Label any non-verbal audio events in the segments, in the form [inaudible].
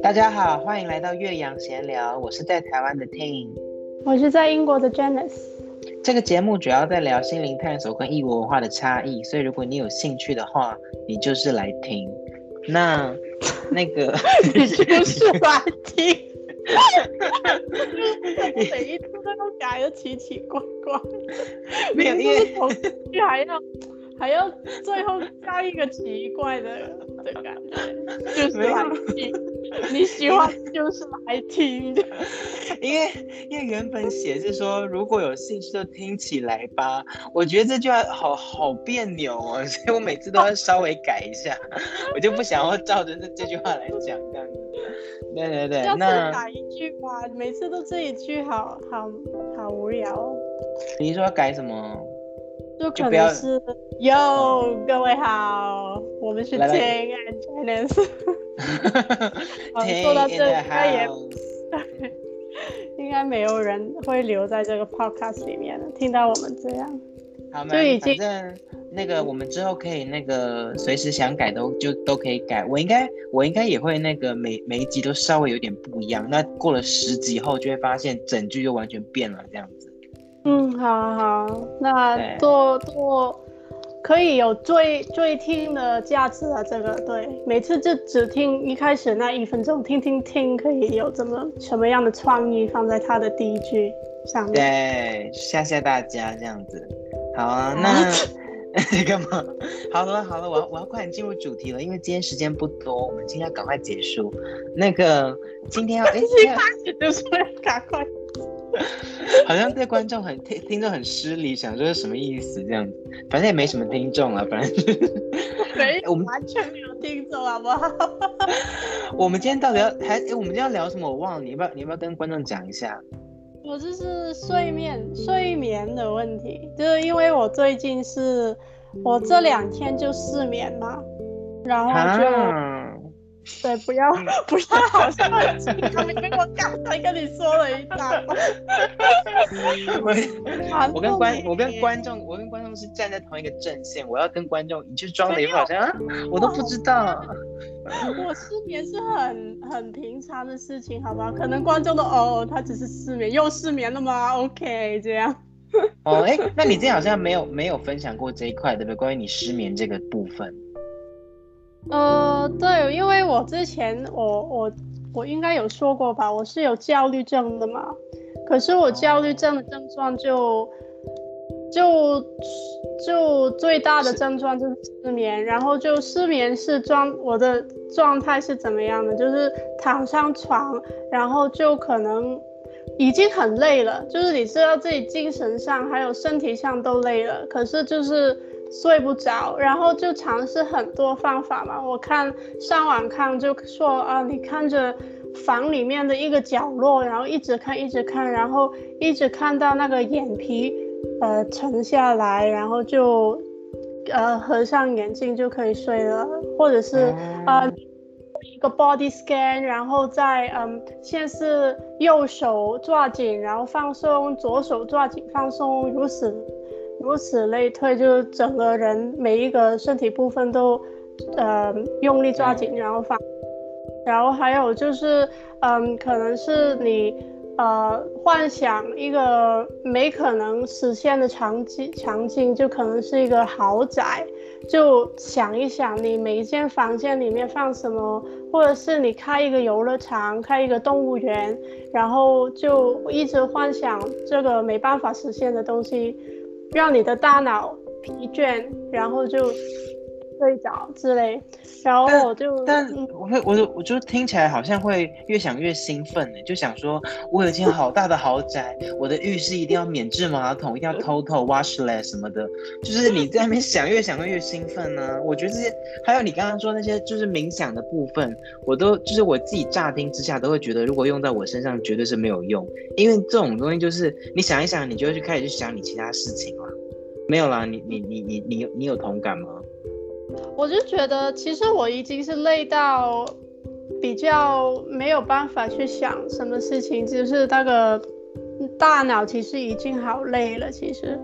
大家好，欢迎来到岳阳闲聊。我是在台湾的 Ting，我是在英国的 Janice。这个节目主要在聊心灵探索跟异国文化的差异，所以如果你有兴趣的话，你就是来听。那那个你就是来听。[laughs] 每一次都要改的奇奇怪怪，没有因为头绪还要还要最后加一个奇怪的的感觉，就是来听。[laughs] 你喜欢就是来听的，[laughs] 因为因为原本写是说如果有兴趣就听起来吧，我觉得这句话好好别扭哦，所以我每次都要稍微改一下，[laughs] 我就不想要照着这这句话来讲这样子。对对对，那改一句吧，每次都这一句好，好好好无聊。你说要改什么？就可能是哟，各位好，我们是 Ting and Janice。[laughs] 做到这应该也，[laughs] 应该没有人会留在这个 podcast 里面听到我们这样。好，嘛已经反正那个我们之后可以那个随时想改都就都可以改。我应该我应该也会那个每每一集都稍微有点不一样。那过了十集后就会发现整句就完全变了这样子。嗯，好好，那多多。可以有最最听的价值啊，这个对，每次就只听一开始那一分钟，听听听，可以有怎么什么样的创意放在他的第一句上面。对，谢谢大家这样子。好啊，那 [laughs] 干嘛？好了好了，我要我要快点进入主题了，因为今天时间不多，我们今天要赶快结束。那个今天要哎，一 [laughs] 开始就是要赶快。[laughs] 好像对观众很听听众很失礼，想说是什么意思这样子，反正也没什么听众啊，反正没 [laughs] 我们完全没有听众，好不好？[laughs] 我们今天到底要还哎，我们今天要聊什么？我忘了，你要不要你要不要跟观众讲一下？我这是睡眠睡眠的问题，就是因为我最近是我这两天就失眠嘛，然后就。啊对，不要 [laughs] 不要，好像他们跟我刚才跟你说了一大段。我 [laughs] 我跟观我跟观众我跟观众是站在同一个阵线，我要跟观众你就装的一副好像啊，我都不知道。我失眠是很很平常的事情，好吧？可能观众都哦，他只是失眠，又失眠了吗？OK，这样。哦，哎，那你之前好像没有没有分享过这一块，对不对？关于你失眠这个部分。呃，对，因为我之前我我我应该有说过吧，我是有焦虑症的嘛。可是我焦虑症的症状就就就最大的症状就是失眠，然后就失眠是状我的状态是怎么样的？就是躺上床，然后就可能已经很累了，就是你知道自己精神上还有身体上都累了，可是就是。睡不着，然后就尝试很多方法嘛。我看上网看就说啊，你看着房里面的一个角落，然后一直看一直看，然后一直看到那个眼皮呃沉下来，然后就呃合上眼睛就可以睡了，或者是呃一个 body scan，然后再嗯先是右手抓紧，然后放松，左手抓紧放松，如此。如此类推，就整个人每一个身体部分都，呃，用力抓紧，然后放，然后还有就是，嗯，可能是你，呃，幻想一个没可能实现的场景，场景就可能是一个豪宅，就想一想你每一间房间里面放什么，或者是你开一个游乐场，开一个动物园，然后就一直幻想这个没办法实现的东西。让你的大脑疲倦，然后就睡着之类，然后我就但，但我会，我我就听起来好像会越想越兴奋呢，就想说，我有一间好大的豪宅，我的浴室一定要免治马桶，一定要 total washless 什么的，就是你在那边想，越想会越兴奋呢、啊。我觉得这些，还有你刚刚说那些，就是冥想的部分，我都就是我自己乍听之下都会觉得，如果用在我身上绝对是没有用，因为这种东西就是你想一想，你就会去开始去想你其他事情了。没有啦，你你你你你有你有同感吗？我就觉得，其实我已经是累到比较没有办法去想什么事情，就是那个大脑其实已经好累了，其实。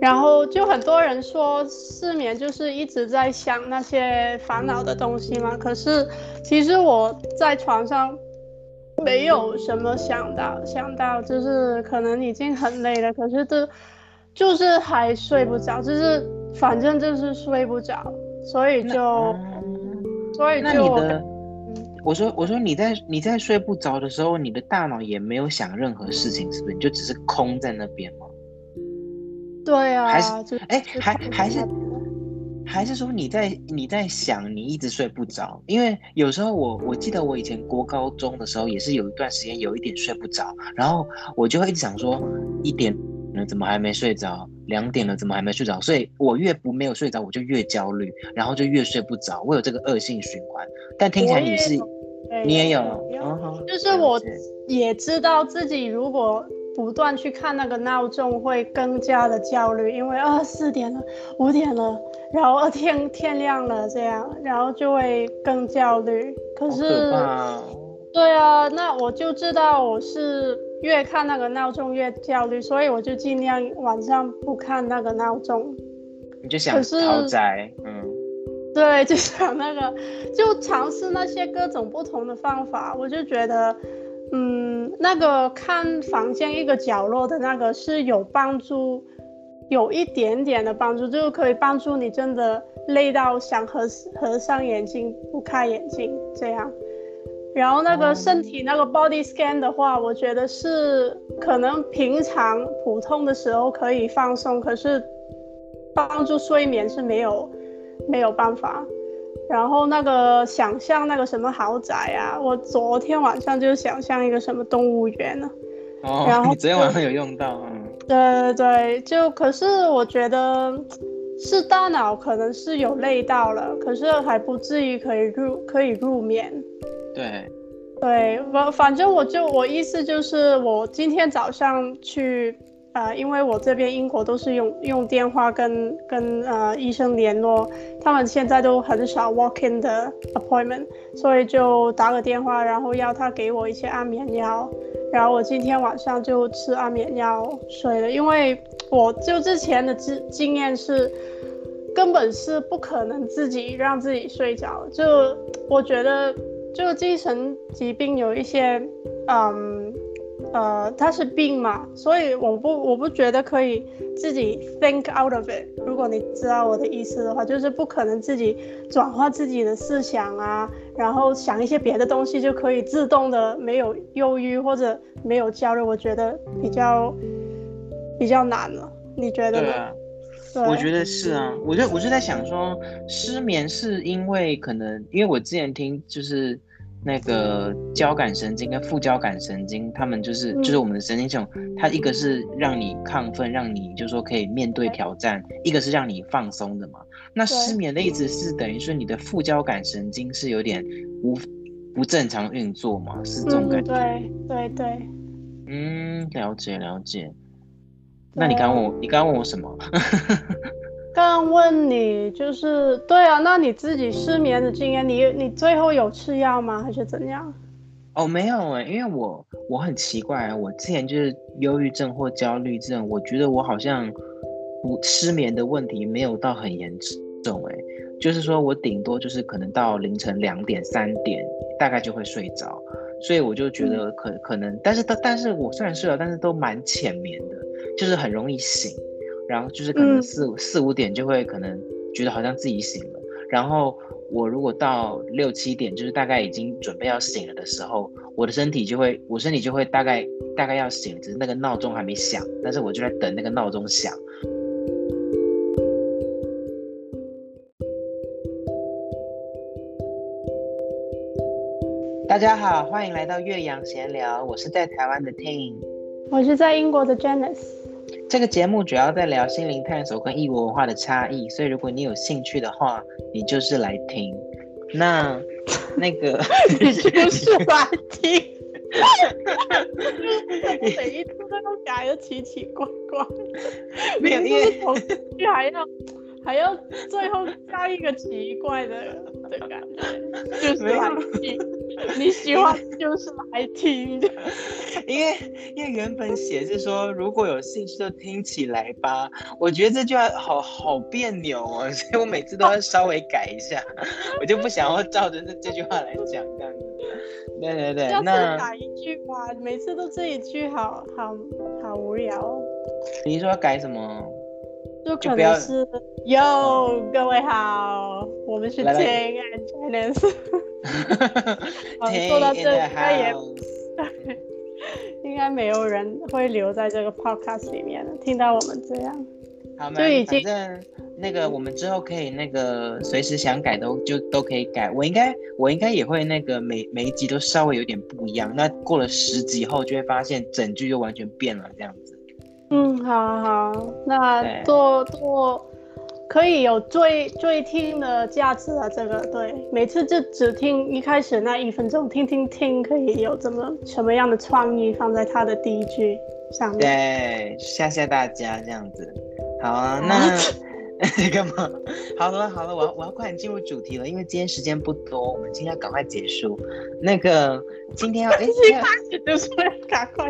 然后就很多人说失眠就是一直在想那些烦恼的东西嘛。可是其实我在床上没有什么想到，想到就是可能已经很累了，可是就就是还睡不着，就是反正就是睡不着，所以就、嗯、所以就。我说，我说你在你在睡不着的时候，你的大脑也没有想任何事情，是不是？你就只是空在那边吗？对啊，还是哎，还还是还是说你在你在想，你一直睡不着？因为有时候我我记得我以前国高中的时候，也是有一段时间有一点睡不着，然后我就会一直想说，一点了怎么还没睡着？两点了怎么还没睡着？所以我越不没有睡着，我就越焦虑，然后就越睡不着，我有这个恶性循环。但听起来你是。你也有，就是我也知道自己如果不断去看那个闹钟，会更加的焦虑，因为啊四点了，五点了，然后天天亮了这样，然后就会更焦虑。可是，对啊，那我就知道我是越看那个闹钟越焦虑，所以我就尽量晚上不看那个闹钟。你就想逃宅，嗯。对，就想那个，就尝试那些各种不同的方法。我就觉得，嗯，那个看房间一个角落的那个是有帮助，有一点点的帮助，就可以帮助你真的累到想合合上眼睛不开眼睛这样。然后那个身体那个 body scan 的话，我觉得是可能平常普通的时候可以放松，可是帮助睡眠是没有。没有办法，然后那个想象那个什么豪宅啊，我昨天晚上就想象一个什么动物园呢、啊。哦，然后你昨天晚上有用到啊？对对对，就可是我觉得是大脑可能是有累到了，可是还不至于可以入可以入眠。对，对，我反正我就我意思就是我今天早上去。呃，因为我这边英国都是用用电话跟跟呃医生联络，他们现在都很少 walk in 的 appointment，所以就打个电话，然后要他给我一些安眠药，然后我今天晚上就吃安眠药睡了，因为我就之前的经经验是，根本是不可能自己让自己睡着，就我觉得就精神疾病有一些嗯。呃，它是病嘛，所以我不我不觉得可以自己 think out of it。如果你知道我的意思的话，就是不可能自己转化自己的思想啊，然后想一些别的东西就可以自动的没有忧郁或者没有焦虑。我觉得比较比较难了，你觉得呢？我觉得是啊，我就我就在想说，失眠是因为可能因为我之前听就是。那个交感神经跟副交感神经，他们就是就是我们的神经系统，它一个是让你亢奋，让你就是说可以面对挑战，一个是让你放松的嘛。那失眠的意思是等于说你的副交感神经是有点无不正常运作嘛，是这种感觉。对对对。嗯，了解了解。那你刚问我，你刚刚问我什么？刚问你就是对啊，那你自己失眠的经验，你你最后有吃药吗？还是怎样？哦，没有哎，因为我我很奇怪啊，我之前就是忧郁症或焦虑症，我觉得我好像不失眠的问题没有到很严重哎，就是说我顶多就是可能到凌晨两点三点大概就会睡着，所以我就觉得可可能，但是但但是我虽然睡了，但是都蛮浅眠的，就是很容易醒。然后就是可能四五、嗯、四五点就会可能觉得好像自己醒了，然后我如果到六七点就是大概已经准备要醒了的时候，我的身体就会我身体就会大概大概要醒，只是那个闹钟还没响，但是我就在等那个闹钟响。大家好，欢迎来到岳阳闲聊，我是在台湾的 Ting，我是在英国的 Janice。这个节目主要在聊心灵探索跟异国文化的差异，所以如果你有兴趣的话，你就是来听。那 [laughs] 那个你就是来听，每一次都改的奇奇怪怪，没有因为头还要还要最后加一个奇怪的的感觉，就是来听，你喜欢就是来听的。[laughs] 因为因为原本写是说如果有兴趣就听起来吧，我觉得这句话好好别扭哦，[laughs] 所以我每次都要稍微改一下，我就不想要照着这这句话来讲这样子。对对对，那改一句吧，每次都这一句好，好好好无聊。你说要改什么？就可能是哟，各位好，我们是 Ting and Janice。说到这，应该也应该没有人会留在这个 podcast 里面听到我们这样。好，就已经反正那个我们之后可以那个随时想改都就都可以改。我应该我应该也会那个每每一集都稍微有点不一样。那过了十集后就会发现整句就完全变了这样子。嗯，好好，那多多可以有最最听的价值啊，这个对，每次就只听一开始那一分钟，听听听，可以有怎么什么样的创意放在他的第一句上面，对，谢谢大家这样子，好啊，那 [laughs] [laughs] 干嘛？好了好了，我要我要快点进入主题了，因为今天时间不多，我们今天要赶快结束。那个今天要哎，一开始就是要 [laughs] 赶快。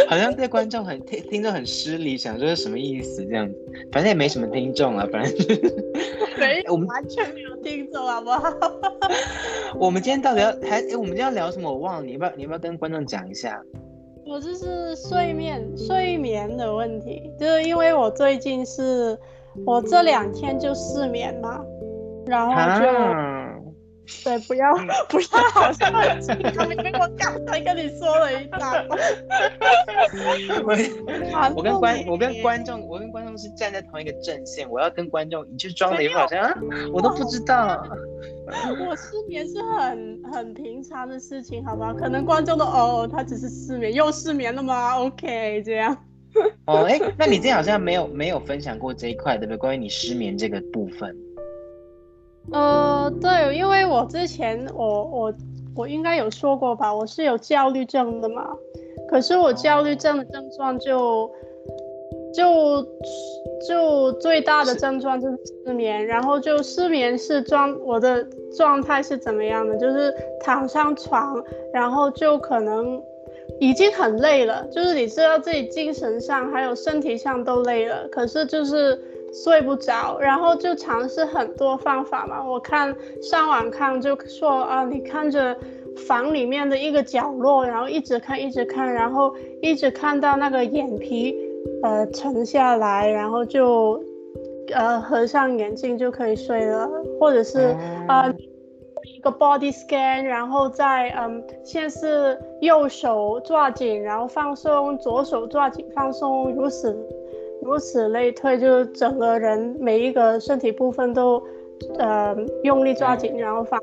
[laughs] 好像对观众很听听众很失礼，想说是什么意思这样子，反正也没什么听众啊，反正没 [laughs] 我们完全没有听众，好不好？[laughs] 我们今天到底要还哎，我们今天要聊什么？我忘了，你要不要你要不要跟观众讲一下？我这是睡眠睡眠的问题，就是因为我最近是我这两天就失眠嘛，然后就。啊对，不要不要，好像他们跟我刚才跟你说了一大段。[laughs] 我 [laughs] 我跟观我跟观众我跟观众是站在同一个阵线，我要跟观众你就装的一副好像啊，我都不知道。我失眠是很很平常的事情，好吧？可能观众都哦，他只是失眠，又失眠了吗？OK，这样。哦，哎，那你之前好像没有没有分享过这一块，对不对？关于你失眠这个部分。呃，对，因为我之前我我我应该有说过吧，我是有焦虑症的嘛。可是我焦虑症的症状就就就最大的症状就是失眠，然后就失眠是状我的状态是怎么样的？就是躺上床，然后就可能已经很累了，就是你知道自己精神上还有身体上都累了，可是就是。睡不着，然后就尝试很多方法嘛。我看上网看就说啊，你看着房里面的一个角落，然后一直看一直看，然后一直看到那个眼皮呃沉下来，然后就呃合上眼睛就可以睡了，或者是呃一个 body scan，然后再嗯先是右手抓紧，然后放松，左手抓紧放松，如此。如此类推，就整个人每一个身体部分都，呃，用力抓紧，然后放，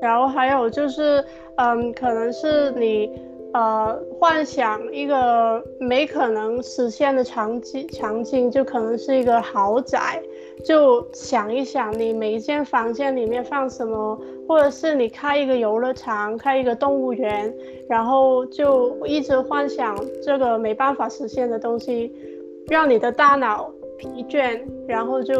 然后还有就是，嗯，可能是你，呃，幻想一个没可能实现的场景，场景就可能是一个豪宅，就想一想你每一间房间里面放什么，或者是你开一个游乐场，开一个动物园，然后就一直幻想这个没办法实现的东西。让你的大脑疲倦，然后就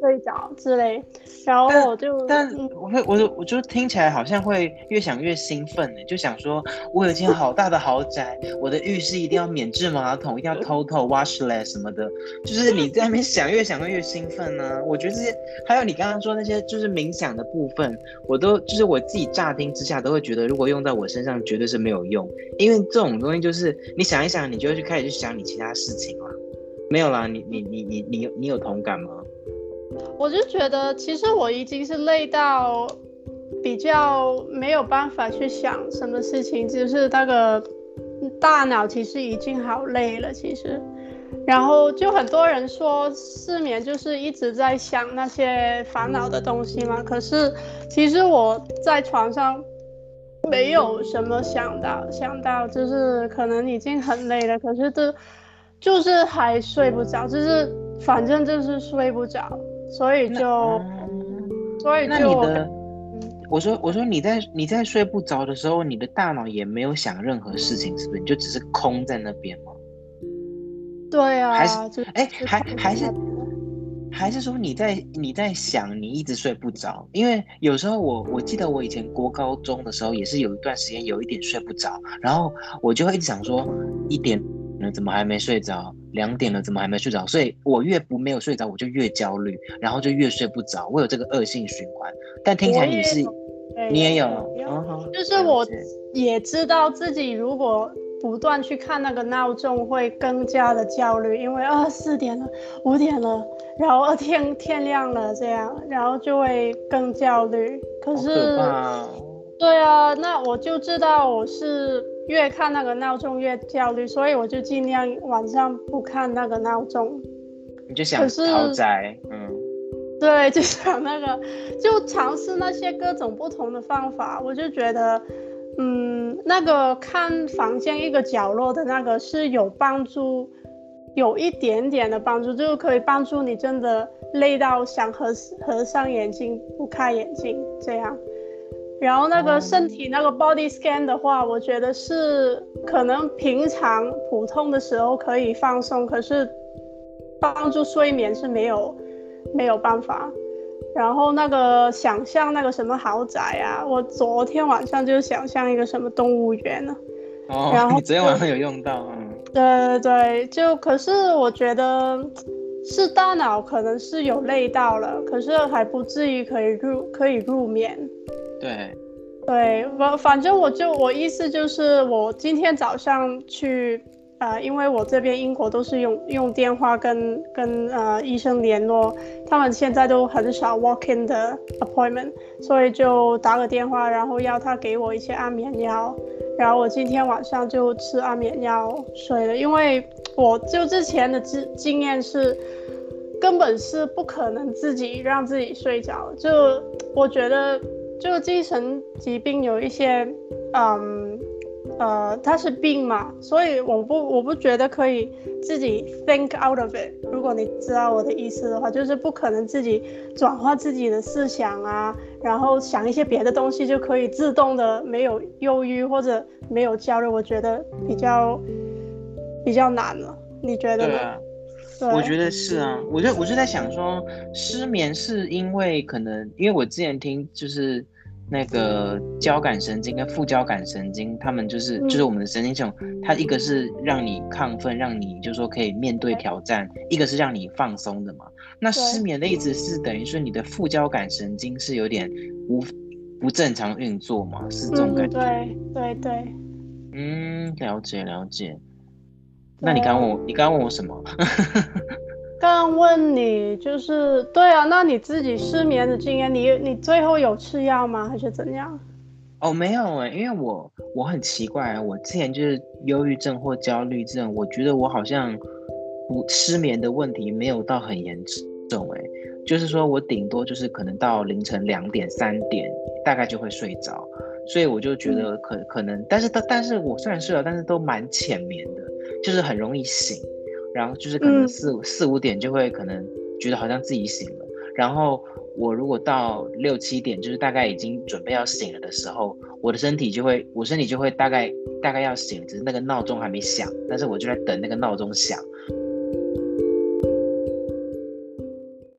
睡着之类，然后我就但，但我会，我我就听起来好像会越想越兴奋呢，就想说，我有一间好大的豪宅，我的浴室一定要免治马桶，一定要 Total washless 什么的，就是你在那边想，越想会越兴奋呢、啊。我觉得这些，还有你刚刚说那些，就是冥想的部分，我都就是我自己乍听之下都会觉得，如果用在我身上绝对是没有用，因为这种东西就是你想一想，你就会去开始去想你其他事情了。没有啦，你你你你你有你有同感吗？我就觉得，其实我已经是累到比较没有办法去想什么事情，就是那个大脑其实已经好累了，其实。然后就很多人说失眠就是一直在想那些烦恼的东西嘛，可是其实我在床上没有什么想到想到，就是可能已经很累了，可是这。就是还睡不着，就是反正就是睡不着，所以就，嗯、所以就，那你的，我说我说你在你在睡不着的时候，你的大脑也没有想任何事情，是不是？你就只是空在那边吗？对啊，还是哎，还还是还是说你在你在想你一直睡不着？因为有时候我我记得我以前国高中的时候也是有一段时间有一点睡不着，然后我就会一直想说一点了怎么还没睡着？两点了怎么还没睡着？所以我越不没有睡着我就越焦虑，然后就越睡不着，我有这个恶性循环。但听起来你是你也有，就是我也知道自己如果。不断去看那个闹钟会更加的焦虑，因为啊四点了，五点了，然后天天亮了这样，然后就会更焦虑。可是，对啊，那我就知道我是越看那个闹钟越焦虑，所以我就尽量晚上不看那个闹钟。你就想逃宅，嗯，对，就想那个，就尝试那些各种不同的方法，我就觉得。嗯，那个看房间一个角落的那个是有帮助，有一点点的帮助，就可以帮助你真的累到想合合上眼睛不开眼睛这样。然后那个身体那个 body scan 的话，我觉得是可能平常普通的时候可以放松，可是帮助睡眠是没有没有办法。然后那个想象那个什么豪宅啊，我昨天晚上就想象一个什么动物园呢、啊。哦，然后你昨天晚上有用到啊？对对对，就可是我觉得是大脑可能是有累到了，可是还不至于可以入可以入眠。对，对，我反正我就我意思就是我今天早上去。呃，因为我这边英国都是用用电话跟跟呃医生联络，他们现在都很少 walk in 的 appointment，所以就打个电话，然后要他给我一些安眠药，然后我今天晚上就吃安眠药睡了，因为我就之前的经经验是，根本是不可能自己让自己睡着，就我觉得就精神疾病有一些嗯。呃，它是病嘛，所以我不我不觉得可以自己 think out of it。如果你知道我的意思的话，就是不可能自己转化自己的思想啊，然后想一些别的东西就可以自动的没有忧郁或者没有焦虑。我觉得比较比较难了，你觉得呢？我觉得是啊，我就我就在想说，失眠是因为可能因为我之前听就是。那个交感神经跟副交感神经，他们就是就是我们的神经系统，它一个是让你亢奋，让你就是说可以面对挑战，一个是让你放松的嘛。那失眠的意思是等于说你的副交感神经是有点无不正常运作嘛，是这种感觉。对对对。嗯，了解了解。那你刚问我，你刚刚问我什么？刚问你就是对啊，那你自己失眠的经验，你你最后有吃药吗？还是怎样？哦，没有哎，因为我我很奇怪啊，我之前就是忧郁症或焦虑症，我觉得我好像不失眠的问题没有到很严重哎，就是说我顶多就是可能到凌晨两点三点大概就会睡着，所以我就觉得可可能，但是但但是我虽然睡了，但是都蛮浅眠的，就是很容易醒。然后就是可能四、嗯、四五点就会可能觉得好像自己醒了，然后我如果到六七点就是大概已经准备要醒了的时候，我的身体就会我身体就会大概大概要醒，只是那个闹钟还没响，但是我就在等那个闹钟响，